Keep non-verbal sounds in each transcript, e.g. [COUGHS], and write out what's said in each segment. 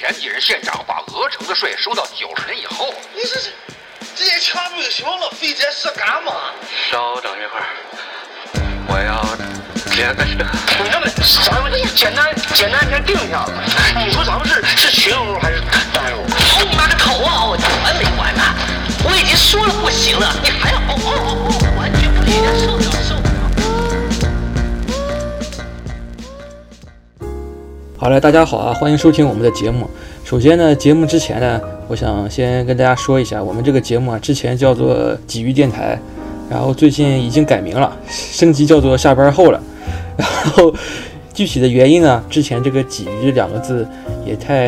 前几任县长把鹅城的税收到九十年以后，你这是这也全不行了，非这事干嘛？稍等一会儿，我要接个车。你这么咱们简单简单先定一下子？你说咱们是是群殴还是单殴？哦你妈个头啊！我完没完呢？我已经说了不行了，你还要哦哦哦哦，完全不行，受不了好嘞，大家好啊，欢迎收听我们的节目。首先呢，节目之前呢，我想先跟大家说一下，我们这个节目啊，之前叫做“鲫鱼电台”，然后最近已经改名了，升级叫做“下班后”了。然后具体的原因呢，之前这个“鲫鱼”两个字也太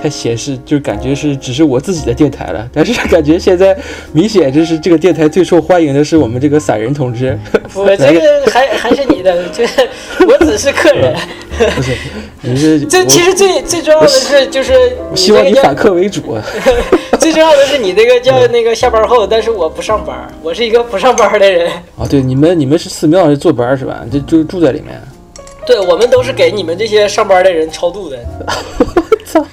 太显示，就是感觉是只是我自己的电台了。但是感觉现在明显就是这个电台最受欢迎的是我们这个散人同志。我这个还还是你的，这我只是客人。[LAUGHS] 不是，你是 [LAUGHS] 这其实最最重要的是就是我希望这个叫你反客为主啊。[LAUGHS] 最重要的是你这个叫那个下班后，但是我不上班，我是一个不上班的人。啊，对，你们你们是寺庙是坐班是吧？就就住在里面。对，我们都是给你们这些上班的人超度的。[LAUGHS] 操！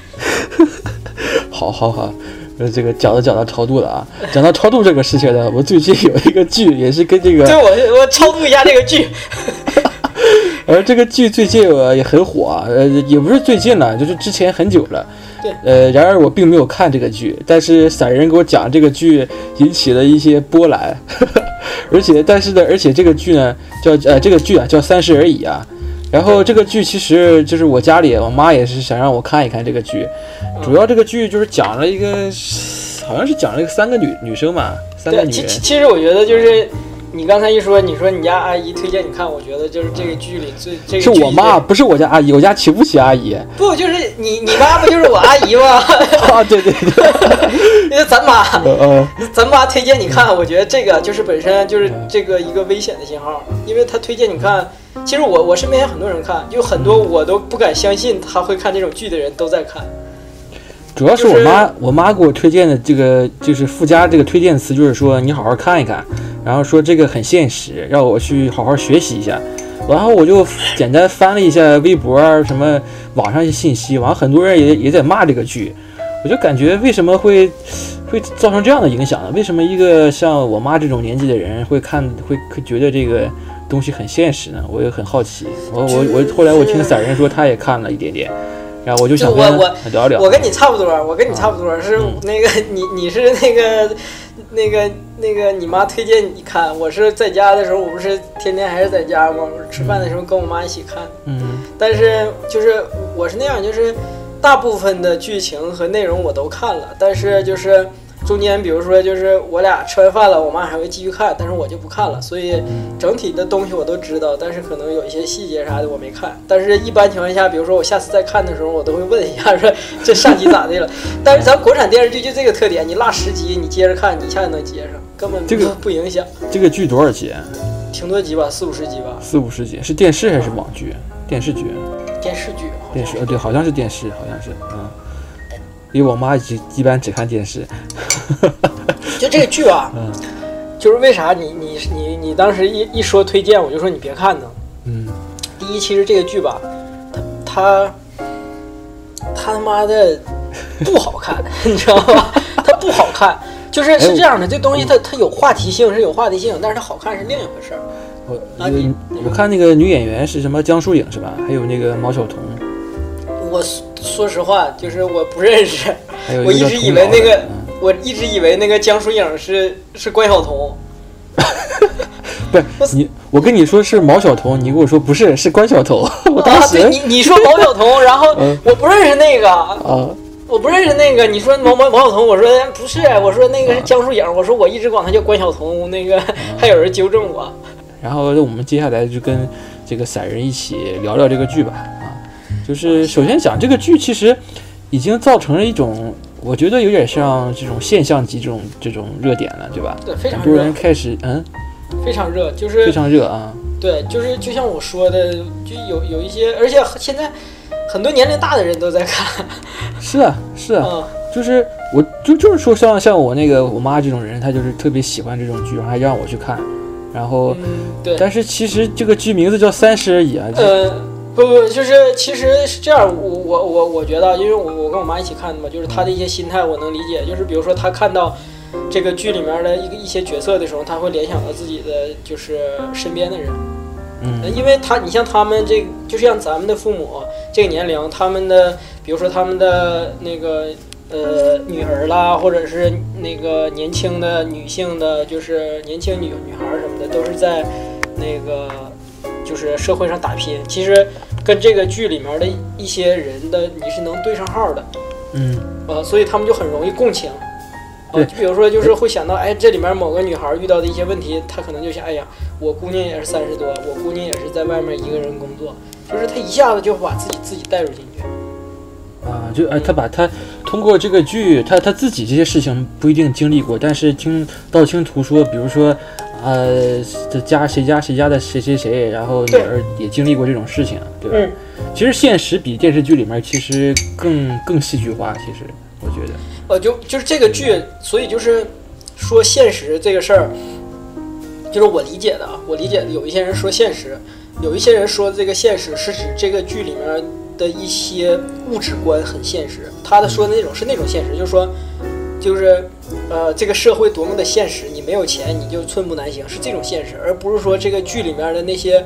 好好好，呃，这个讲到讲到超度了啊。讲到超度这个事情呢，我最近有一个剧也是跟这个，对，我我超度一下这个剧。而这个剧最近呃也很火啊，呃，也不是最近了，就是之前很久了。对。呃，然而我并没有看这个剧，但是散人给我讲这个剧引起了一些波澜，[LAUGHS] 而且但是呢，而且这个剧呢叫呃这个剧啊叫《三十而已》啊。然后这个剧其实就是我家里我妈也是想让我看一看这个剧，主要这个剧就是讲了一个，好像是讲了一个三个女女生嘛，三个，女人。其实我觉得就是你刚才一说，你说你家阿姨推荐你看，我觉得就是这个剧里最这个剧是我妈，不是我家阿姨，我家请不起阿姨。不就是你你妈不就是我阿姨吗？[LAUGHS] 啊，对对对，[LAUGHS] 因为咱妈。[LAUGHS] 咱妈推荐你看，我觉得这个就是本身就是这个一个危险的信号，因为她推荐你看，其实我我身边有很多人看，就很多我都不敢相信他会看这种剧的人都在看。主要是我妈，我妈给我推荐的这个就是附加这个推荐词，就是说你好好看一看，然后说这个很现实，让我去好好学习一下。然后我就简单翻了一下微博啊，什么网上一些信息，完了很多人也也在骂这个剧，我就感觉为什么会会造成这样的影响呢？为什么一个像我妈这种年纪的人会看会会觉得这个东西很现实呢？我也很好奇。我我我后来我听散人说他也看了一点点，然后我就想我我他聊聊。我跟你差不多，我跟你差不多是嗯那个你你是那个那个那个你妈推荐你看，我是在家的时候，我不是天天还是在家吗？我吃饭的时候跟我妈一起看。嗯但是就是我是那样，就是大部分的剧情和内容我都看了，但是就是中间比如说就是我俩吃完饭了，我妈还会继续看，但是我就不看了，所以整体的东西我都知道，但是可能有一些细节啥的我没看。但是一般情况下，比如说我下次再看的时候，我都会问一下说这上集咋的了。但是咱国产电视剧就这个特点，你落十集你接着看，你一下就能接上，根本这个不不影响。这个剧多少集？啊挺多集吧，四五十集吧，四五十集，是电视还是网剧？电视剧，电视剧好像是电视呃对，好像是电视，好像是嗯。因为我妈一一般只看电视。[LAUGHS] 就这个剧啊，嗯就是为啥你你你你当时一一说推荐，我就说你别看呢。嗯第一，其实这个剧吧，它它它他妈的不好看，[LAUGHS] 你知道吗？它不好看，就是哎是这样的，这东西它它有话题性是有话题性，但是它好看是另一回事儿。我我看那个女演员是什么江疏影是吧？还有那个毛晓彤，我说说实话，就是我不认识，我一直以为那个我一直以为那个江疏影是是关晓彤。[LAUGHS] 不是你，我跟你说是毛晓彤，你跟我说不是，是关晓彤。我当啊，时对你你说毛晓彤，然后嗯我不认识那个，啊，我不认识那个。你说毛毛毛晓彤，我说不是，我说那个是江疏影，我说我一直管她叫关晓彤，那个 [LAUGHS] 还有人纠正我。然后我们接下来就跟这个散人一起聊聊这个剧吧。啊，就是首先讲这个剧，其实已经造成了一种，我觉得有点像这种现象级这种这种热点了，对吧？对，非常热很多人，开始嗯，非常热，就是非常热啊。对，就是就像我说的，就有有一些，而且现在很多年龄大的人都在看。[LAUGHS] 是啊，是啊，嗯，就是我就就是说像像我那个我妈这种人，她就是特别喜欢这种剧，然后还让我去看。然后，嗯，对，但是其实这个剧名字叫《三十而已》啊，不不，就是其实是这样，我我我我觉得，因为我我跟我妈一起看的嘛，就是她的一些心态我能理解，就是比如说她看到这个剧里面的一个一些角色的时候，她会联想到自己的就是身边的人，嗯。呃因为她你像他们这就像咱们的父母这个年龄，他们的比如说他们的那个呃女儿啦，或者是那个年轻的女性的，就是年轻女女孩儿什么的，都是在那个就是社会上打拼。其实跟这个剧里面的一些人的你是能对上号的，嗯，呃，所以他们就很容易共情。对呃，就比如说，就是会想到，哎，这里面某个女孩遇到的一些问题，她可能就想，哎呀，我姑娘也是三十多，我姑娘也是在外面一个人工作，就是她一下子就把自己自己带入进去。啊，就呃，他把他通过这个剧，他他自己这些事情不一定经历过，但是听道听途说，比如说，呃，这家谁家谁家的谁谁谁，然后女儿也经历过这种事情，对吧？嗯其实现实比电视剧里面其实更更戏剧化，其实我觉得，呃，就就是这个剧，所以就是说现实这个事儿，就是我理解的啊，我理解的有一些人说现实，有一些人说这个现实是指这个剧里面的一些物质观很现实，他的说的那种是那种现实，就是说，就是呃这个社会多么的现实，你没有钱你就寸步难行，是这种现实，而不是说这个剧里面的那些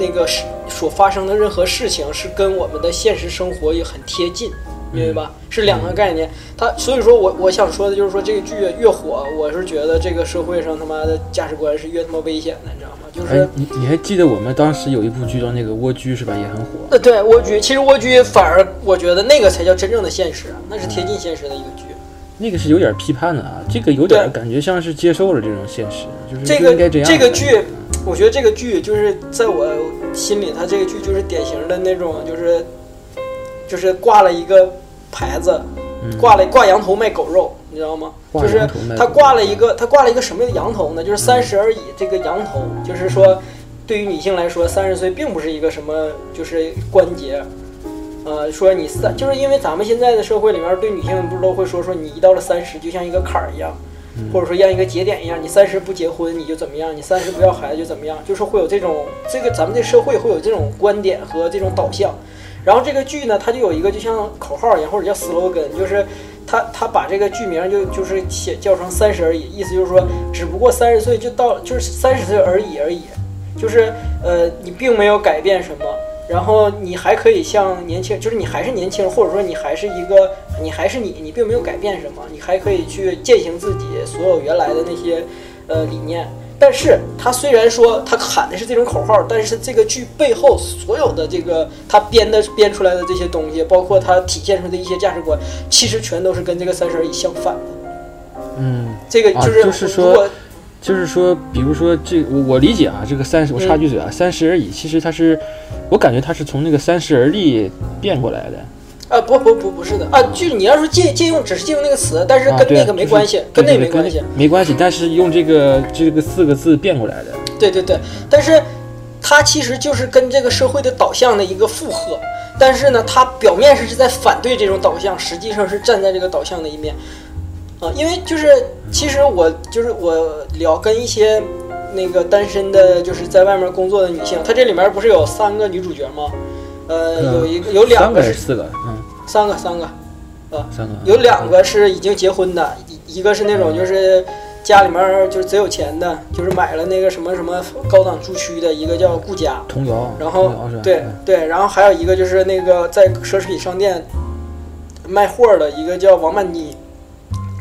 那个事所发生的任何事情是跟我们的现实生活也很贴近。明白吧？是两个概念。他所以说我我想说的就是说，这个剧越火，我是觉得这个社会上他妈的价值观是越他妈危险的，你知道吗？就是哎，你你还记得我们当时有一部剧叫那个《蜗居》是吧？也很火。呃，对蜗居，其实蜗居反而我觉得那个才叫真正的现实，那是贴近现实的一个剧。那个是有点批判的啊，这个有点感觉像是接受了这种现实，就是这个应该这样。这个剧，我觉得这个剧就是在我心里，它这个剧就是典型的那种，就是就是挂了一个牌子，嗯挂了挂羊头卖狗肉，你知道吗？挂就是他挂了一个，他挂了一个什么羊头呢？就是三十而已。这个羊头就是说，对于女性来说，三十岁并不是一个什么就是关节。呃，说你三，就是因为咱们现在的社会里面对女性不是都会说说你一到了三十就像一个坎儿一样，或者说像一个节点一样，你三十不结婚你就怎么样，你三十不要孩子就怎么样，就是会有这种这个咱们这社会会有这种观点和这种导向。然后这个剧呢，它就有一个就像口号一样，或者叫 slogan，就是他他把这个剧名就就是写叫成三十而已，意思就是说，只不过三十岁就到就是三十岁而已而已，就是呃你并没有改变什么，然后你还可以像年轻，就是你还是年轻，或者说你还是一个你还是你，你并没有改变什么，你还可以去践行自己所有原来的那些呃理念。但是他虽然说他喊的是这种口号，但是这个剧背后所有的这个他编的编出来的这些东西，包括他体现出的一些价值观，其实全都是跟这个三十而已相反的。嗯，这个就是、啊就是说如果就是说，比如说这我我理解啊，这个三十我插句嘴啊，三十而已，其实它是，我感觉它是从那个三十而立变过来的。啊不不不不是的啊，剧你要说借借用只是借用那个词，但是啊，跟那个没关系，对跟那对对没关系。没关系。但是用这个这个四个字变过来的，对对对，但是它其实就是跟这个社会的导向的一个附和，但是呢，它表面上是在反对这种导向，实际上是站在这个导向的一面。啊，因为就是其实我就是我聊跟一些那个单身的，就是在外面工作的女性，她这里面不是有三个女主角吗？呃，嗯有一个有两个是四个？嗯，三个三个，啊三个。有两个是已经结婚的，一一个是那种就是家里面就是贼有钱的，就是买了那个什么什么高档住区的，一个叫顾家，童谣，然后？对嗯对，然后还有一个就是那个在奢侈品商店卖货的一个叫王曼妮，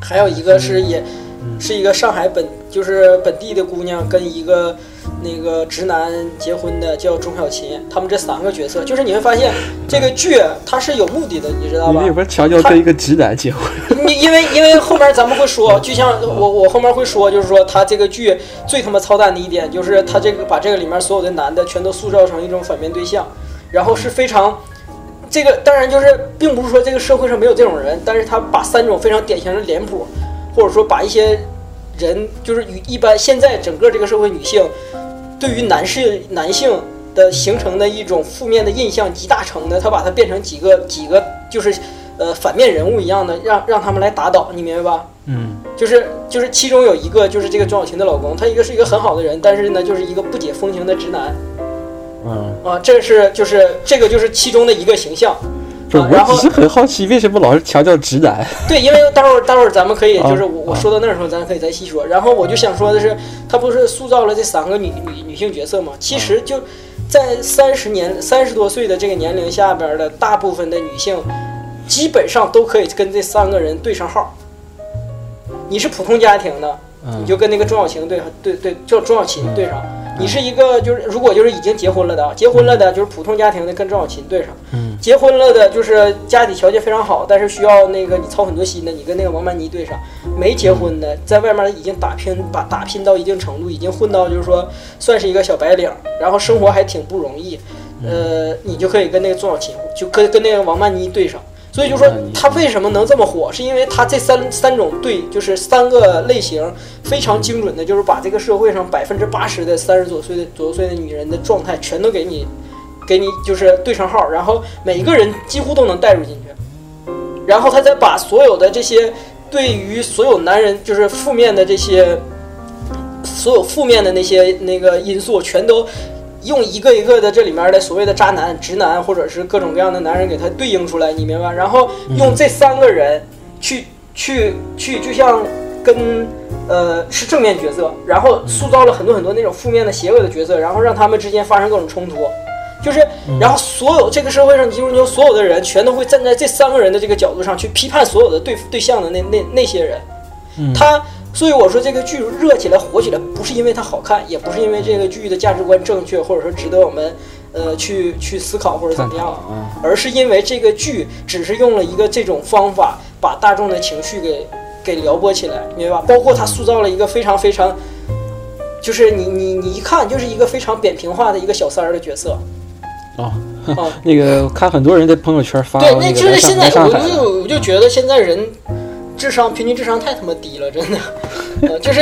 还有一个是也嗯是一个上海本就是本地的姑娘跟一个那个直男结婚的叫钟小琴，他们这三个角色，就是你会发现 [LAUGHS] 这个剧它是有目的的，你知道吧？你里边强调跟一个直男结婚，你因为因为后面咱们会说，就像我我后面会说，就是说他这个剧最他妈操蛋的一点，就是他这个把这个里面所有的男的全都塑造成一种反面对象，然后是非常。这个当然就是，并不是说这个社会上没有这种人，但是他把三种非常典型的脸谱，或者说把一些人，就是与一般现在整个这个社会女性对于男士男性的形成的一种负面的印象集大成的，他把它变成几个几个就是呃反面人物一样的，让让他们来打倒，你明白吧？嗯，就是就是其中有一个就是这个庄小琴的老公，他一个是一个很好的人，但是呢就是一个不解风情的直男，嗯，啊，这是就是这个就是其中的一个形象。啊然后我只是很好奇，为什么老是强调直男？[LAUGHS] 对，因为待会儿待会儿咱们可以啊就是我我说到那时候，咱可以再细说。然后我就想说的是，他不是塑造了这三个女女女性角色吗？其实就在三十年三十多岁的这个年龄下边的大部分的女性，基本上都可以跟这三个人对上号。你是普通家庭的，嗯你就跟那个钟小琴对，对对，叫钟小琴对上。你是一个就是如果就是已经结婚了的，结婚了的就是普通家庭的跟钟小琴对上。嗯结婚了的，就是家里条件非常好，但是需要那个你操很多心的，你跟那个王曼妮对上；没结婚的，在外面已经打拼，把打拼到一定程度，已经混到就是说算是一个小白领，然后生活还挺不容易，呃，你就可以跟那个钟小琴，就跟跟那个王曼妮对上。所以就说他为什么能这么火，是因为他这三三种对，就是三个类型非常精准的，就是把这个社会上百分之八十的三十多岁的左右岁的女人的状态全都给你给你就是对上号，然后每一个人几乎都能带入进去，然后他再把所有的这些对于所有男人就是负面的这些所有负面的那些那个因素全都用一个一个的这里面的所谓的渣男、直男或者是各种各样的男人给他对应出来，你明白？然后用这三个人去去去，就像跟呃是正面角色，然后塑造了很多很多那种负面的邪恶的角色，然后让他们之间发生各种冲突。就是，然后所有这个社会上几乎就所有的人全都会站在这三个人的这个角度上去批判所有的对对象的那那那些人，他，所以我说这个剧热起来火起来，不是因为它好看，也不是因为这个剧的价值观正确，或者说值得我们呃去去思考或者怎么样，啊，而是因为这个剧只是用了一个这种方法，把大众的情绪给给撩拨起来，明白吧？包括他塑造了一个非常非常，就是你你你一看就是一个非常扁平化的一个小三儿的角色。哦，哦，[LAUGHS] 那个看很多人在朋友圈发对，那就是现在我就我就觉得现在人智商平均智商太他妈低了，真的，[LAUGHS] 呃，就是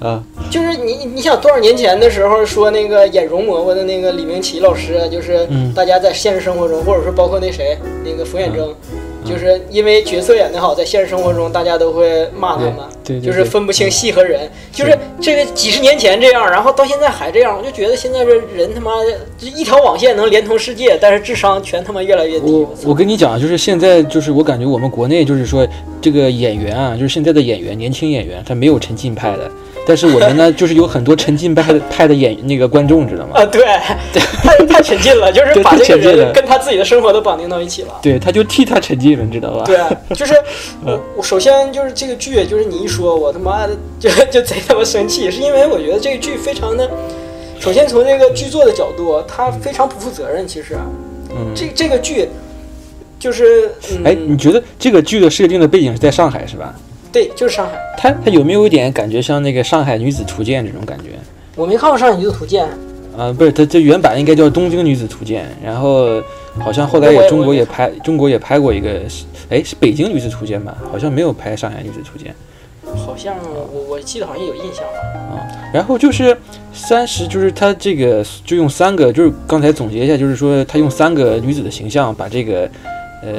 啊，就是你你想多少年前的时候说那个演容嬷嬷的那个李明启老师啊，就是嗯。大家在现实生活中，或者说包括那谁那个冯远征，就是因为角色演得好，在现实生活中大家都会骂他们，对对对就是分不清戏和人，就是这个几十年前这样，然后到现在还这样，我就觉得现在这人他妈的就一条网线能连通世界，但是智商全他妈越来越低。我我操。我跟你讲，就是现在就是我感觉我们国内就是说这个演员啊，就是现在的演员，年轻演员他没有沉浸派的，但是我们呢就是有很多沉浸派的派的演那个观众，知道吗？啊，对，[LAUGHS] 太太沉浸了，就是把这个沉浸了人跟他自己的生活都绑定到一起了。对，他就替他沉浸了，你知道吧？对，啊 [LAUGHS] 就是我我首先就是这个剧，就是你一说，我他妈的就就贼他妈生气，是因为我觉得这个剧非常的，首先从这个剧作的角度，他非常不负责任。其实，嗯，这这个剧就是，嗯、哎，你觉得这个剧的设定的背景是在上海是吧？对，就是上海。它它有没有一点感觉像那个《上海女子图鉴》这种感觉？我没看过《上海女子图鉴》，啊，不是，它这原版应该叫《东京女子图鉴》，然后好像后来我也也中国也也拍，中国也拍过一个，哎，是《北京女子图鉴》吧？好像没有拍《上海女子图鉴好像我我记得好像有印象吧。》啊。然后就是三十，就是它这个就用三个，就是刚才总结一下，就是说他用三个女子的形象把这个，呃，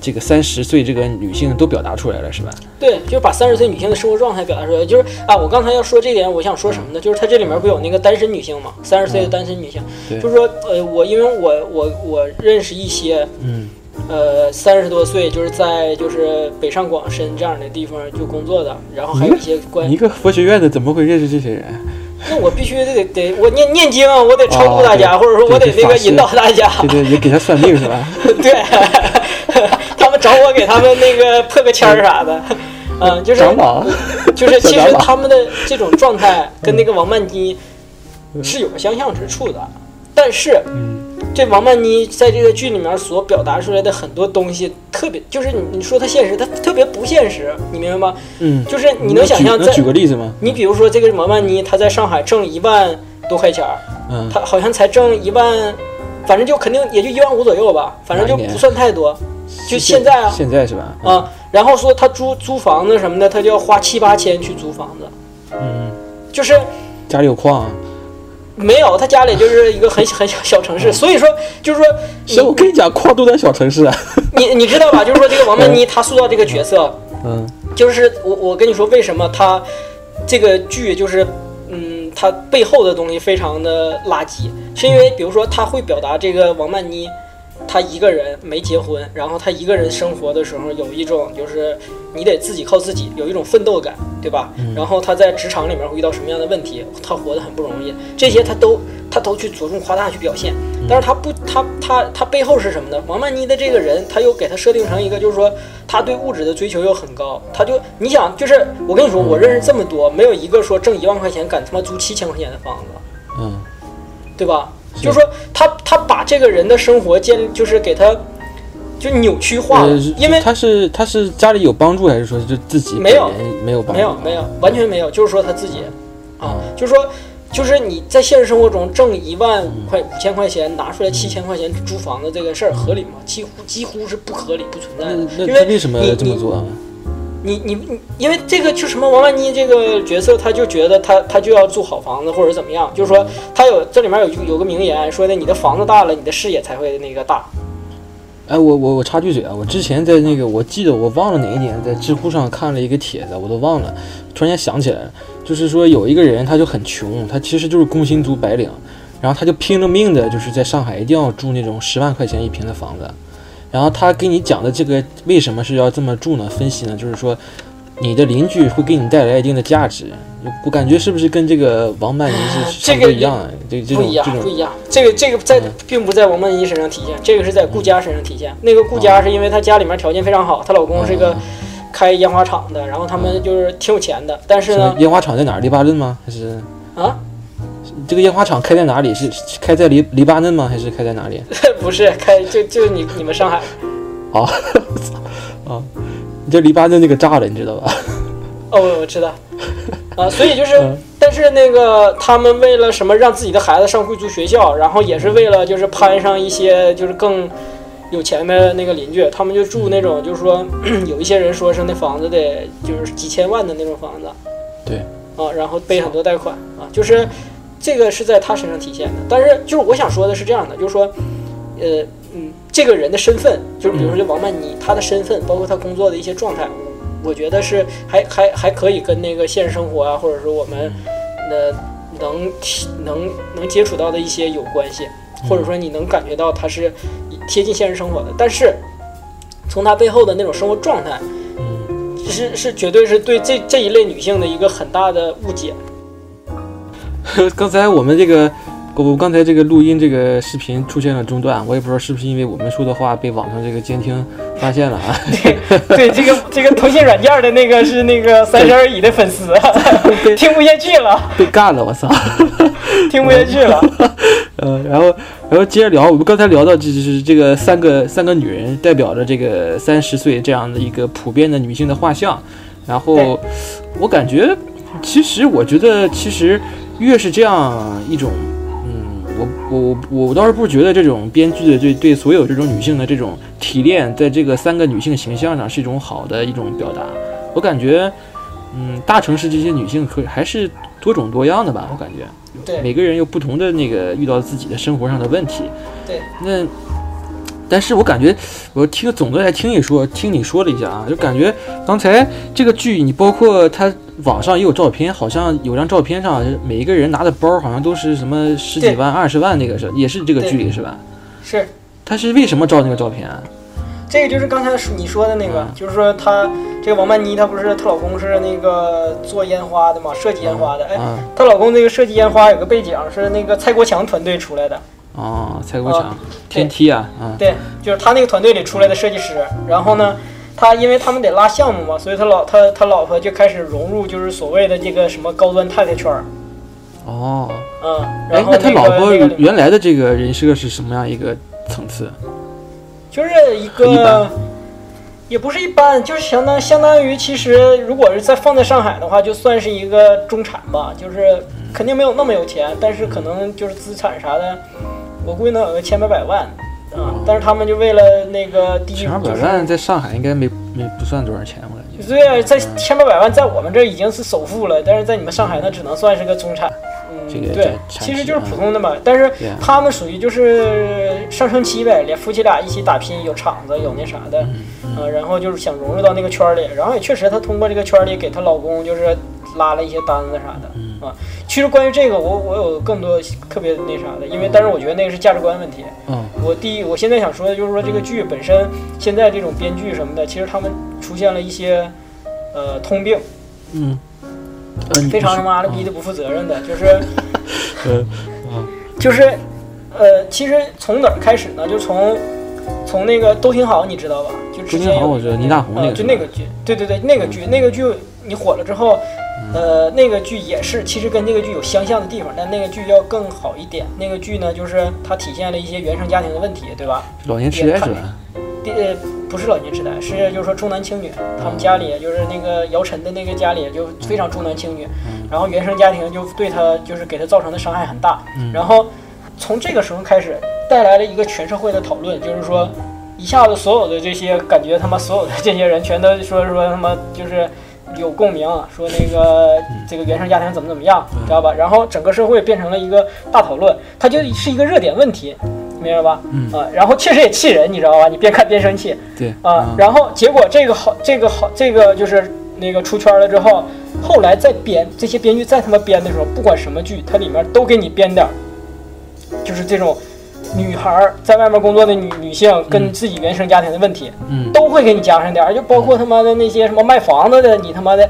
这个三十岁这个女性都表达出来了，是吧？对，就是把三十岁女性的生活状态表达出来。就是啊，我刚才要说这点，我想说什么呢？就是它这里面不有那个单身女性嘛，三十岁的单身女性，对就是说，呃，我因为我我我认识一些，嗯呃，三十多岁就是在就是北上广深这样的地方就工作的，然后还有一些关你一，个佛学院的怎么会认识这些人？那我必须得得我念念经啊，我得超度大家，哦或者说我得那个引导大家，对对，也给他算命是吧？[LAUGHS] 对，他们找我给他们那个破个签儿啥的，嗯，就是，就是 [LAUGHS] 其实他们的这种状态跟那个王曼妮是有个相像之处的，但是嗯这王曼妮在这个剧里面所表达出来的很多东西，特别就是你你说它现实，它特别不现实，你明白吗？嗯，就是你能想象能举个例子吗？你比如说这个王曼妮，她在上海挣一万多块钱儿，嗯，她好像才挣一万，反正就肯定也就一万五左右吧，反正就不算太多。就现在啊现在是吧？啊，然后说她租租房子什么的，她就要花七八千去租房子，嗯，就是家里有矿啊。没有，他家里就是一个很很小小城市，所以说就是说是我跟你讲，跨度在小城市啊。你你你知道吧？就是说这个王曼妮她塑造这个角色，嗯就是我我跟你说为什么她这个剧就是嗯，她背后的东西非常的垃圾，是因为比如说她会表达这个王曼妮，她一个人没结婚，然后他一个人生活的时候有一种就是你得自己靠自己，有一种奋斗感，对吧？然后他在职场里面会遇到什么样的问题，他活得很不容易，这些他都他都去着重夸大去表现。但是他不，他他他背后是什么呢？王曼妮的这个人，他又给他设定成一个，就是说他对物质的追求又很高，他就你想，就是我跟你说，我认识这么多，没有一个说挣一万块钱敢他妈租七千块钱的房子。嗯，对吧？就是说他他把这个人的生活建，就是给他就扭曲化了。呃，因为他是他是家里有帮助，还是说就自己没有没有？没有没有完全没有，就是说他自己啊，就是说就是你在现实生活中挣一万五块五千块钱，拿出来七千块钱租房子这个事儿合理吗？几乎几乎是不合理不存在那的，那因为他为什么要这么做你你你，因为这个就什么王曼妮这个角色，他就觉得他他就要住好房子或者怎么样，就是说他有这里面有有个名言说的，你的房子大了，你的视野才会那个大。哎，我我我插句嘴啊，我之前在那个我记得我忘了哪一年在知乎上看了一个帖子，我都忘了，突然间想起来了，就是说有一个人他就很穷，他其实就是工薪族白领，然后他就拼了命的就是在上海一定要住那种十万块钱一平的房子，然后他给你讲的这个为什么是要这么住呢？分析呢，就是说你的邻居会给你带来一定的价值，我感觉是不是跟这个王曼妮是 [LAUGHS] 这个多一样啊？这这不一样不一样。这个这个在嗯并不在王曼妮身上体现，这个是在顾佳身上体现。那个顾佳是因为她家里面条件非常好，她老公是个嗯开烟花厂的，然后他们就是挺有钱的。但是呢，烟花厂在哪儿？黎巴嫩吗？还是啊，这个烟花厂开在哪里？是是开在黎黎巴嫩吗？还是开在哪里？[LAUGHS] 不是开就就你你们上海哦，啊，[LAUGHS] 你这黎巴嫩那个炸了，你知道吧？哦，我知道 [LAUGHS] 啊，所以就是嗯，但是那个他们为了什么让自己的孩子上贵族学校，然后也是为了就是攀上一些就是更有钱的那个邻居，他们就住那种就是说 [CLEARS THROAT] 有一些人说是那房子得就是几千万的那种房子，对，啊，然后背很多贷款啊，就是这个是在他身上体现的。但是就是我想说的是这样的，就是说，呃嗯，这个人的身份，就是比如说这王曼妮，她的身份，包括她工作的一些状态，我觉得是还还还可以跟那个现实生活啊，或者说我们呃能体能能接触到的一些有关系，或者说你能感觉到她是贴近现实生活的。但是从她背后的那种生活状态，是是绝对是对这这一类女性的一个很大的误解。[LAUGHS] 刚才我们这个，我刚才这个录音这个视频出现了中断，我也不知道是不是因为我们说的话被网上这个监听发现了啊。[LAUGHS] 对，这个这个通信软件的那个是那个 [LAUGHS] 三十而已的粉丝，听不下去了，被干了，我操！听不下去了。呃，然后然后接着聊，我们刚才聊到这就是这个三个三个女人代表着这个三十岁这样的一个普遍的女性的画像，然后我感觉，其实我觉得其实越是这样一种，嗯，我我我我倒是不觉得这种编剧的对对所有这种女性的这种提炼，在这个三个女性形象上是一种好的一种表达，我感觉。嗯，大城市这些女性可还是多种多样的吧，我感觉。对每个人有不同的那个遇到自己的生活上的问题。对，那但是我感觉，我听总的来听你说，听你说了一下啊，就感觉刚才这个剧，你包括它网上也有照片，好像有张照片上每一个人拿的包好像都是什么十几万、二十万，那个是也是这个距离是吧？是，他是为什么照那个照片啊？这个就是刚才你说的那个，嗯就是说她这个王曼妮，她不是她老公是那个做烟花的嘛，设计烟花的。哎，啊她老公那个设计烟花有个背景是那个蔡国强团队出来的，哦，蔡国强啊，天梯啊，啊，对，就是他那个团队里出来的设计师。然后呢，他因为他们得拉项目嘛，所以他老他他老婆就开始融入就是所谓的这个什么高端太太圈儿，哦，嗯，哎然，后那他老婆原来的这个人设是什么样一个层次？就是一一个般，也不是一般，就是相当相当于，其实如果是在放在上海的话，就算是一个中产吧，就是肯定没有那么有钱，但是可能就是资产啥的，我估计能有个千八百万啊。但是他们就为了那个第一，百万在上海应该没没不算多少钱，我感觉。对啊，在千八百万在我们这儿已经是首富了，但是在你们上海那只能算是个中产。嗯，对其实就是普通的嘛。但是他们属于就是上升期呗，连夫妻俩一起打拼，有厂子，有那啥的，嗯呃，然后就是想融入到那个圈儿里，然后也确实她通过这个圈儿里给她老公就是拉了一些单子啥的，嗯啊。其实关于这个，我我有更多特别那啥的，因为但是我觉得那个是价值观问题。嗯我第一，我现在想说的就是说这个剧本身，现在这种编剧什么的，其实他们出现了一些呃通病，嗯，非常他妈的逼的不负责任的，就是 [LAUGHS] 呃就是呃，其实从哪儿开始呢？就从从那个都挺好，你知道吧？就之前我觉得倪大红那呃个吧就那个剧，对对对，那个剧，那个剧你火了之后，呃，那个剧也是，其实跟这个剧有相像的地方，但那个剧要更好一点。那个剧呢，就是它体现了一些原生家庭的问题，对吧？老年痴呆是吧？呃不是老年痴呆，是就是说重男轻女，他们家里就是那个姚晨的那个家里就非常重男轻女，然后原生家庭就对他就是给他造成的伤害很大，然后从这个时候开始带来了一个全社会的讨论，就是说一下子所有的这些感觉他妈所有的这些人全都说说他妈就是。有共鸣，说那个这个原生家庭怎么怎么样，知道吧？然后整个社会变成了一个大讨论，它就是一个热点问题，明白吧？嗯啊，然后确实也气人，你知道吧？你边看边生气对啊。然后结果这个好，这个好，这个就是那个出圈了之后，后来再编这些编剧再他妈编的时候，不管什么剧，它里面都给你编点儿，就是这种女孩在外面工作的女女性跟自己原生家庭的问题，嗯。都会给你加上点儿，就包括他妈的那些什么卖房子的，你他妈的。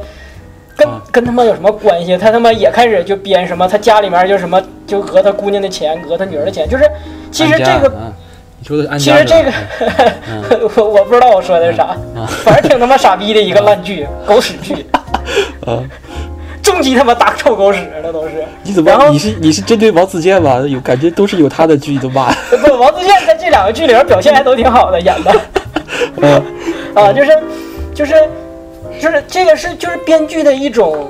跟啊。跟他妈有什么关系？他他妈也开始就编什么，他家里面就什么就讹他姑娘的钱，讹他女儿的钱，就是其实这个啊你说的其实这个，[LAUGHS] 我我不知道我说的是啥，反正挺他妈傻逼的一个烂剧，狗屎剧，[LAUGHS] 啊，终极他妈打臭狗屎，那都是。你怎么你是你是针对王自健吧？有感觉都是有他的剧都骂。[LAUGHS] 不，王自健在这两个剧里边表现还都挺好的，演的。[LAUGHS] 嗯 [LAUGHS] 啊，就是就是就是这个是就是编剧的一种，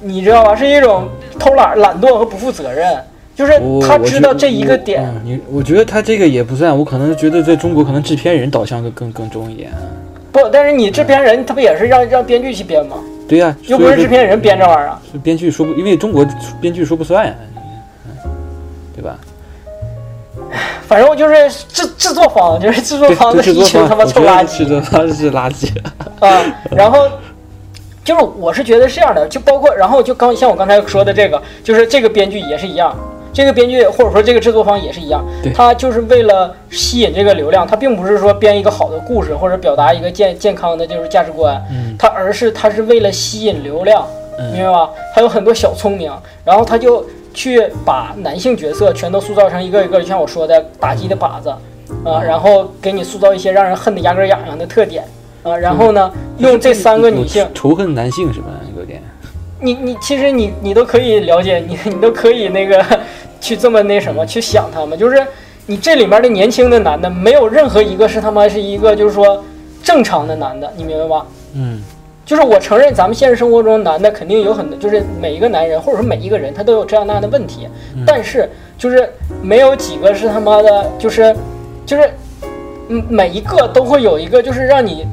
你知道吧？是一种偷懒、懒惰和不负责任。就是他知道这一个我点，嗯你我觉得他这个也不算，我可能觉得在中国可能制片人导向更更更重一点。不，但是你制片人他不也是让让编剧去编吗？对呀、又不是制片人编这玩意儿啊。编剧说不，因为中国编剧说不算呀，嗯对吧？反正我就是制制作方，就是制作，方的一群他妈臭垃圾制作方是垃圾。[LAUGHS] 啊。然后就是我是觉得是这样的，就包括然后就刚像我刚才说的这个，就是这个编剧也是一样，这个编剧或者说这个制作方也是一样，他就是为了吸引这个流量，他并不是说编一个好的故事或者表达一个健健康的就是价值观，嗯他而是他是为了吸引流量，嗯明白吧？他有很多小聪明，然后他就去把男性角色全都塑造成一个一个，就像我说的打击的靶子，啊，然后给你塑造一些让人恨得牙根痒痒的特点，啊，然后呢，用这三个女性，仇恨男性是吧？你你其实你你都可以了解，你你都可以那个 [LAUGHS] 去这么那什么去想他们，就是你这里面的年轻的男的，没有任何一个是他妈是一个就是说正常的男的，你明白吧？嗯。就是我承认，咱们现实生活中男的肯定有很多，就是每一个男人或者说每一个人，他都有这样那样的问题，但是就是没有几个是他妈的，就是就是嗯每一个都会有一个就是让你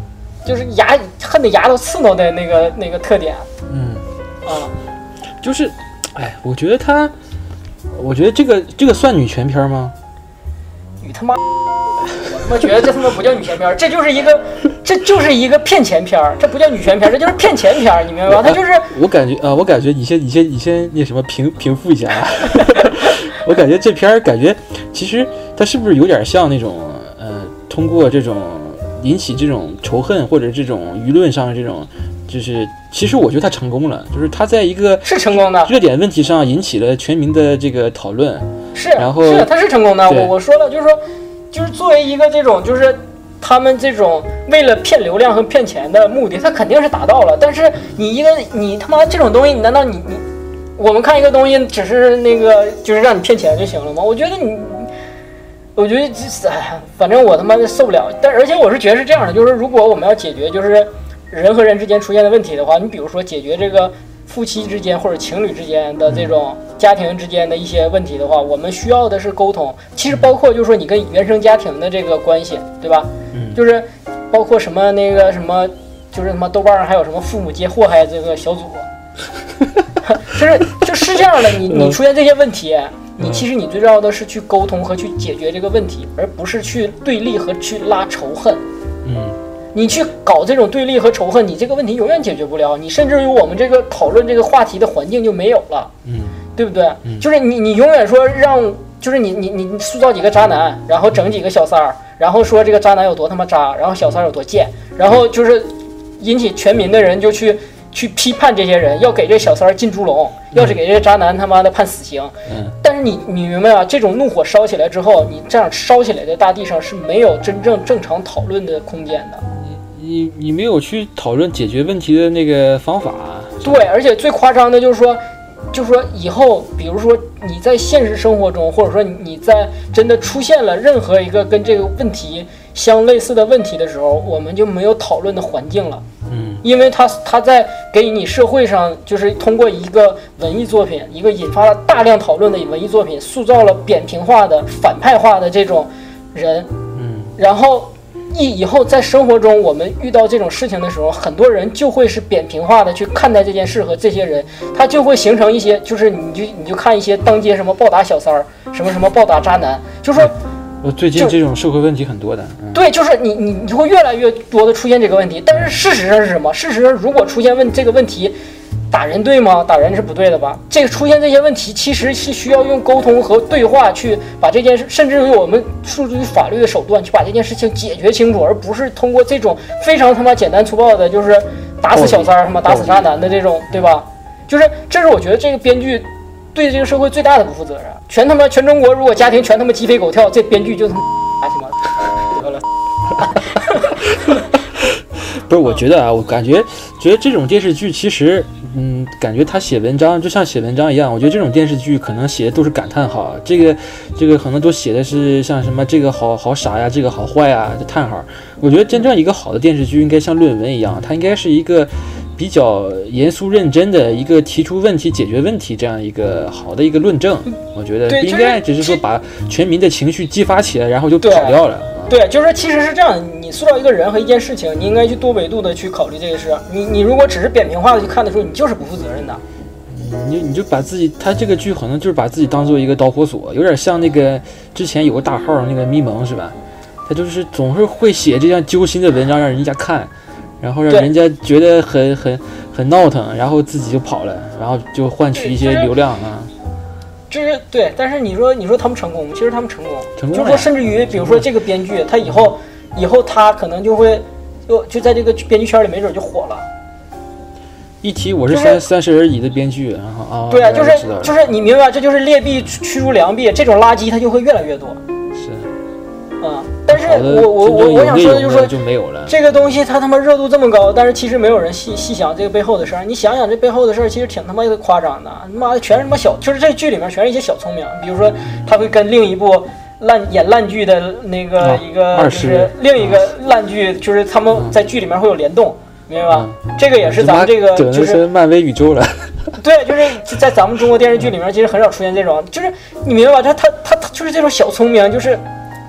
就是牙恨得牙都刺挠的那个那个特点。嗯，啊。就是，哎，我觉得他，我觉得这个这个算女权片吗？你他妈，我他妈觉得这他妈不叫女权片儿，这就是一个，这就是一个骗钱片儿，这不叫女权片儿，这就是骗钱片儿，你明白吗？他就是我感觉啊、我感觉你先你先你先那什么平平复一下啊。[LAUGHS] 我感觉这片儿感觉其实它是不是有点像那种呃，通过这种引起这种仇恨或者这种舆论上的这种，就是其实我觉得他成功了，就是他在一个是成功的，热点问题上引起了全民的这个讨论。是，然后是他是成功的。我我说了，就是说，就是作为一个这种，就是他们这种为了骗流量和骗钱的目的，他肯定是达到了。但是你一个你他妈这种东西，难道你你我们看一个东西只是那个就是让你骗钱就行了吗？我觉得你。我觉得这，哎，反正我他妈的受不了。但而且我是觉得是这样的，就是如果我们要解决就是人和人之间出现的问题的话，你比如说解决这个夫妻之间或者情侣之间的这种家庭之间的一些问题的话，我们需要的是沟通。其实包括就是说你跟原生家庭的这个关系，对吧？嗯就是包括什么那个什么，就是什么豆瓣上还有什么父母皆祸害这个小组，[LAUGHS] 就是就是这样的。你你出现这些问题，你其实你最重要的是去沟通和去解决这个问题，而不是去对立和去拉仇恨。嗯你去搞这种对立和仇恨，你这个问题永远解决不了，你甚至于我们这个讨论这个话题的环境就没有了，嗯，对不对？就是你你永远说让，就是你你你塑造几个渣男，然后整几个小三儿，然后说这个渣男有多他妈渣，然后小三儿有多贱，然后就是引起全民的人就去去批判这些人，要给这小三儿进猪笼，要是给这些渣男他妈的判死刑。嗯，但是你你明白啊？这种怒火烧起来之后，你这样烧起来的大地上是没有真正正常讨论的空间的。你你没有去讨论解决问题的那个方法。对，而且最夸张的就是说，就是说以后，比如说你在现实生活中，或者说你在真的出现了任何一个跟这个问题相类似的问题的时候，我们就没有讨论的环境了。嗯，因为他他在给你社会上，就是通过一个文艺作品，一个引发了大量讨论的文艺作品，塑造了扁平化的、反派化的这种人。嗯，然后以以后在生活中，我们遇到这种事情的时候，很多人就会是扁平化的去看待这件事和这些人，他就会形成一些，就是你就你就看一些当街什么暴打小三儿，什么什么暴打渣男，就说。呃，最近这种社会问题很多的。嗯，对，就是你你你会越来越多的出现这个问题，但是事实上是什么？事实上，如果出现问这个问题，打人对吗？打人是不对的吧？这个出现这些问题，其实是需要用沟通和对话去把这件事，甚至于我们诉诸于法律的手段去把这件事情解决清楚，而不是通过这种非常他妈简单粗暴的，就是打死小三儿、他妈打死渣男的这种，对吧？就是这是我觉得这个编剧对这个社会最大的不负责任。全他妈全中国如果家庭全他妈鸡飞狗跳，这编剧就他妈他妈得了。[LAUGHS] 不是，我觉得啊，我感觉觉得这种电视剧其实，嗯，感觉他写文章就像写文章一样。我觉得这种电视剧可能写的都是感叹号，这个这个可能都写的是像什么这个好好傻呀，这个好坏呀，这叹号。我觉得真正一个好的电视剧应该像论文一样，它应该是一个比较严肃认真的一个提出问题、解决问题这样一个好的一个论证。我觉得不应该只是说把全民的情绪激发起来，然后就跑掉了。啊对，就是其实是这样，你塑造一个人和一件事情，你应该去多维度的去考虑这个事。你你如果只是扁平化的去看的时候，你就是不负责任的。你你就把自己，他这个剧好像就是把自己当做一个导火索，有点像那个之前有个大号那个咪蒙是吧？他就是总是会写这样揪心的文章让人家看，然后让人家觉得很很很闹腾，然后自己就跑了，然后就换取一些流量啊。这是对，但是你说你说他们成功吗？其实他们成功，成功就是说甚至于比如说这个编剧，他以后以后他可能就会就就在这个编剧圈里没准就火了。一提我是就是三三十而已的编剧，然后啊，对啊，就是就是你明白，这就是劣币驱逐良币，这种垃圾它就会越来越多。但是我我我我想说的就是说，就没有了。这个东西它他妈热度这么高，但是其实没有人细细想这个背后的事儿。你想想这背后的事儿，其实挺他妈的夸张的。妈的，全是他妈小，就是这剧里面全是一些小聪明。比如说，他会跟另一部烂演烂剧的那个啊一个，就是另一个烂剧，就是他们在剧里面会有联动，明白吧？嗯这个也是咱们这个就是漫威宇宙了。[LAUGHS] 对，就是在咱们中国电视剧里面，其实很少出现这种，就是你明白吧？他他他他就是这种小聪明，就是，